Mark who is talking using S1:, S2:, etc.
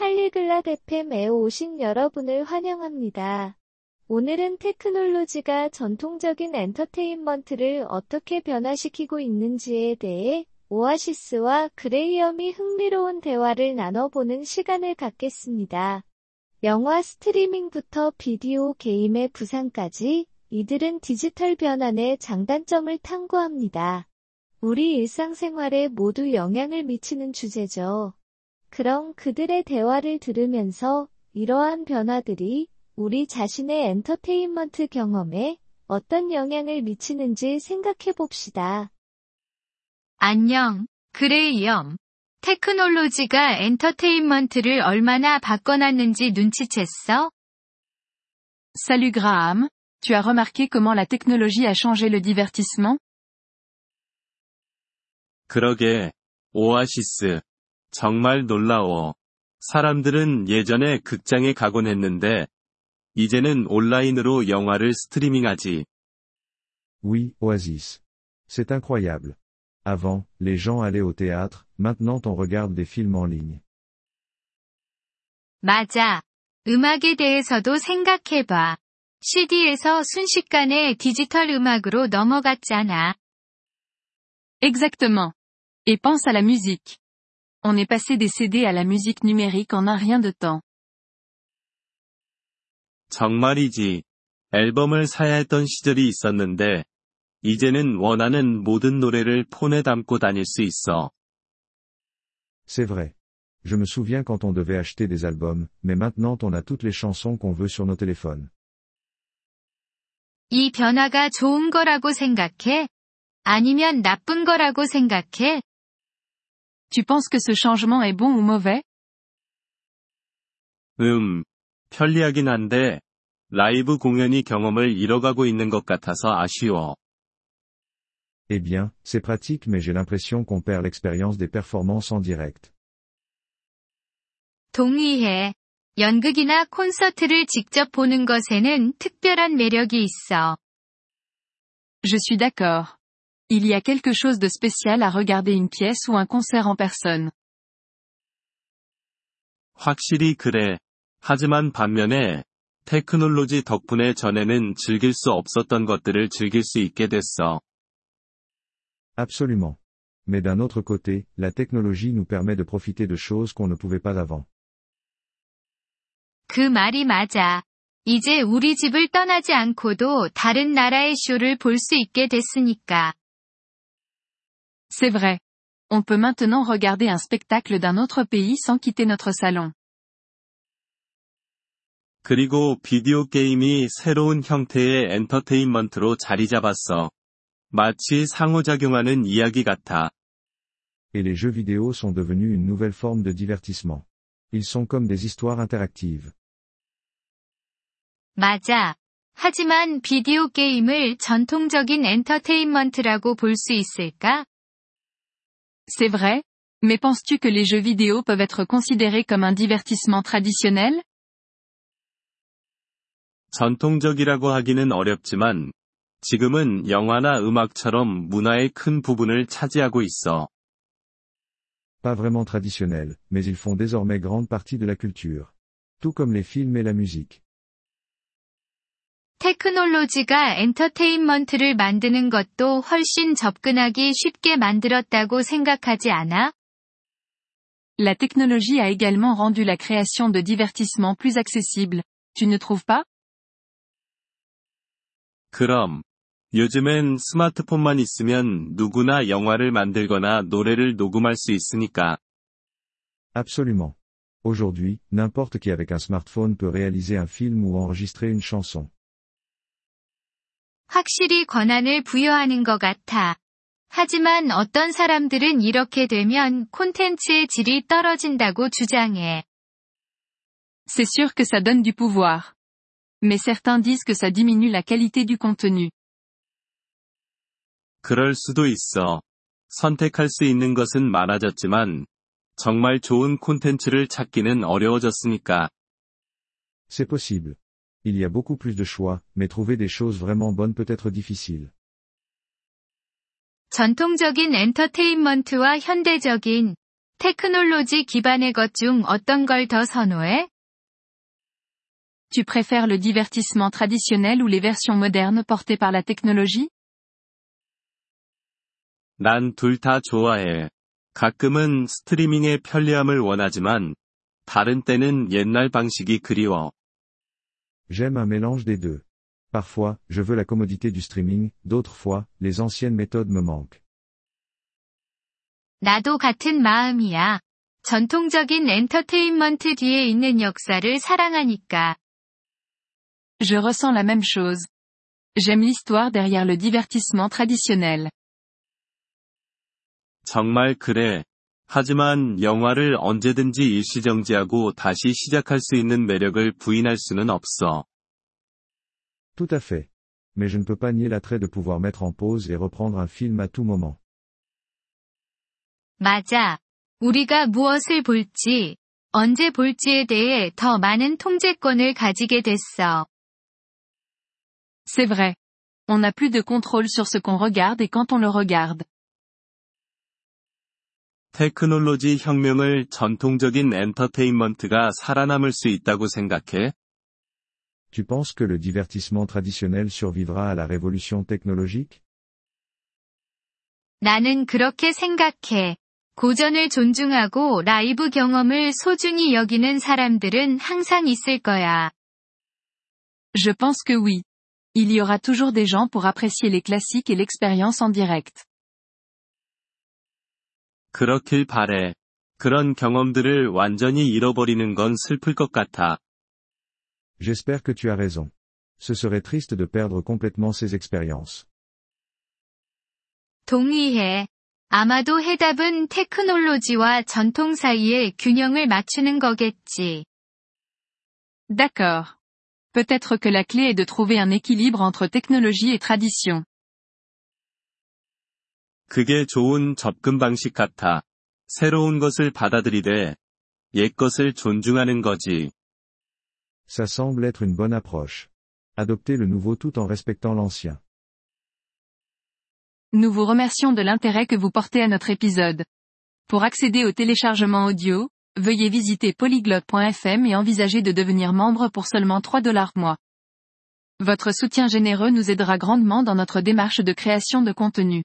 S1: Polyglot FM에 오신 여러분을 환영합니다. 오늘은 테크놀로지가 전통적인 엔터테인먼트를 어떻게 변화시키고 있는지에 대해 오아시스와 그레이엄이 흥미로운 대화를 나눠보는 시간을 갖겠습니다. 영화 스트리밍부터 비디오 게임의 부상까지 이들은 디지털 변환의 장단점을 탐구합니다. 우리 일상생활에 모두 영향을 미치는 주제죠. 그럼 그들의 대화를 들으면서 이러한 변화들이 우리 자신의 엔터테인먼트 경험에 어떤 영향을 미치는지 생각해 봅시다.
S2: 안녕, 그레이엄. 테크놀로지가 엔터테인먼트를 얼마나 바꿔놨는지 눈치챘어?
S3: Salut Graham, tu as remarqué comment la technologie a changé le divertissement
S4: 그러게, 오아시스. 정말 놀라워. 사람들은 예전에 극장에 가곤 했는데, 이제는 온라인으로 영화를 스트리밍하지.
S5: Oui, Oasis. C'est incroyable. Avant, les gens allaient au théâtre, maintenant on regarde des films en ligne.
S2: 맞아. 음악에 대해서도 생각해봐. CD에서 순식간에 디지털 음악으로 넘어갔잖아.
S3: Exactement. Et pense à la musique. On est passé des CD à la musique numérique en un rien de temps.
S4: 정말이지. 앨범을 사야 했던 시절이 있었는데, 이제는 원하는 모든 노래를 폰에 담고 다닐 수 있어.
S5: C'est vrai. Je me souviens quand on devait acheter des albums, mais maintenant on a toutes les chansons qu'on veut sur nos téléphones.
S2: 이 변화가 좋은 거라고 생각해? 아니면 나쁜 거라고 생각해?
S3: Tu penses que ce changement est bon ou mauvais
S4: 음, 편리하긴 한데, 라이브 공연이 경험을 잃어가고 있는 것 같아서 아쉬워.
S5: Eh bien, c'est pratique mais j'ai l'impression qu'on perd l'expérience des performances en direct.
S2: 동의해. 연극이나 콘서트를 직접 보는 것에는 특별한 매력이 있어.
S3: Je suis d'accord. Il y a quelque chose de spécial à regarder une pièce ou un concert en personne.
S4: 확실히 그래. 하지만 반면에, 테크놀로지 덕분에 전에는 즐길 수 없었던 것들을 즐길 수 있게 됐어.
S5: Absolument. Mais d'un autre côté, la technologie nous permet de profiter de choses qu'on ne pouvait pas avant.
S2: 그 말이 맞아. 이제 우리 집을 떠나지 않고도 다른 나라의 쇼를 볼 수 있게 됐으니까.
S3: C'est vrai. On peut maintenant regarder un spectacle d'un autre pays sans quitter notre salon.
S4: 그리고 비디오 게임이 새로운 형태의 엔터테인먼트로 자리 잡았어. 마치 상호작용하는 이야기 같아.
S5: Et les jeux vidéo sont devenus une nouvelle forme de divertissement. Ils sont comme des histoires interactives.
S2: 맞아. 하지만 비디오 게임을 전통적인 엔터테인먼트라고 볼 수 있을까?
S3: C'est vrai, mais penses-tu que les jeux vidéo peuvent être considérés comme un divertissement traditionnel
S4: 전통적이라고 하기는 어렵지만, 지금은 영화나 음악처럼 문화의 큰 부분을 차지하고 있어.
S5: Pas vraiment traditionnels, mais ils font désormais grande partie de la culture. Tout comme les films et la musique.
S2: 테크놀로지가 엔터테인먼트를 만드는 것도 훨씬 접근하기 쉽게 만들었다고 생각하지 않아?
S3: La technologie a également rendu la création de divertissements plus accessible, tu ne trouves pas
S4: 그럼, 요즘엔 스마트폰만 있으면 누구나 영화를 만들거나 노래를 녹음할 수 있으니까.
S5: Absolument. Aujourd'hui, n'importe qui avec un smartphone peut réaliser un film ou enregistrer une chanson.
S2: 확실히 권한을 부여하는 것 같아. 하지만 어떤 사람들은 이렇게 되면 콘텐츠의 질이 떨어진다고 주장해.
S3: C'est sûr que ça donne du pouvoir. Mais certains disent que ça diminue la qualité du contenu.
S4: 그럴 수도 있어. 선택할 수 있는 것은 많아졌지만, 정말 좋은 콘텐츠를 찾기는 어려워졌으니까.
S5: C'est possible. Il y a beaucoup plus de choix, mais trouver des choses vraiment bonnes peut être difficile.
S2: 전통적인 엔터테인먼트와 현대적인 테크놀로지 기반의 것 중 어떤 걸 더 선호해?
S3: Tu préfères le divertissement traditionnel ou les versions modernes portées par la technologie
S4: 난 둘 다 좋아해. 가끔은 스트리밍의 편리함을 원하지만, 다른 때는 옛날 방식이 그리워.
S5: J'aime un mélange des deux. Parfois, je veux la commodité du streaming, d'autres fois, les anciennes méthodes me manquent.
S2: 나도 같은 마음이야. 전통적인 엔터테인먼트 뒤에 있는 역사를 사랑하니까.
S3: Je ressens la même chose. J'aime l'histoire derrière le divertissement traditionnel.
S4: 정말 그래. 하지만 영화를 언제든지 일시정지하고 다시 시작할 수 있는 매력을 부인할 수는 없어.
S5: Tout à fait. Mais je ne peux pas nier l'attrait de pouvoir mettre en pause et reprendre un film à tout moment.
S2: 맞아. 우리가 무엇을 볼지, 언제 볼지에 대해 더 많은 통제권을 가지게 됐어.
S3: C'est vrai. On n'a plus de contrôle sur ce qu'on regarde et quand on le regarde.
S4: 테크놀로지 혁명을 전통적인 엔터테인먼트가 살아남을 수 있다고 생각해?
S5: Tu penses que le divertissement traditionnel survivra à la révolution technologique
S2: 나는 그렇게 생각해. 고전을 존중하고 라이브 경험을 소중히 여기는 사람들은 항상 있을 거야.
S3: Je pense que oui. Il y aura toujours des gens pour apprécier les classiques et l'expérience en direct.
S4: 그렇길 바래. 그런 경험들을 완전히 잃어버리는 건 슬플 것 같아.
S5: J'espère que tu as raison. Ce serait triste de perdre complètement ces expériences.
S2: 동의해. 아마도 해답은 테크놀로지와 전통 사이의 균형을 맞추는 거겠지.
S3: D'accord. Peut-être que la clé est de trouver un équilibre entre technologie et tradition.
S4: 그게 좋은 접근 방식 같아. 새로운 것을 받아들이되, 옛 것을 존중하는 거지.
S5: Ça semble être une bonne approche. Adopter le nouveau tout en respectant l'ancien.
S3: Nous vous remercions de l'intérêt que vous portez à notre épisode. Pour accéder au téléchargement audio, veuillez visiter polyglotte.fm et envisager de devenir membre pour seulement 3 dollars mois. Votre soutien généreux nous aidera grandement dans notre démarche de création de contenu.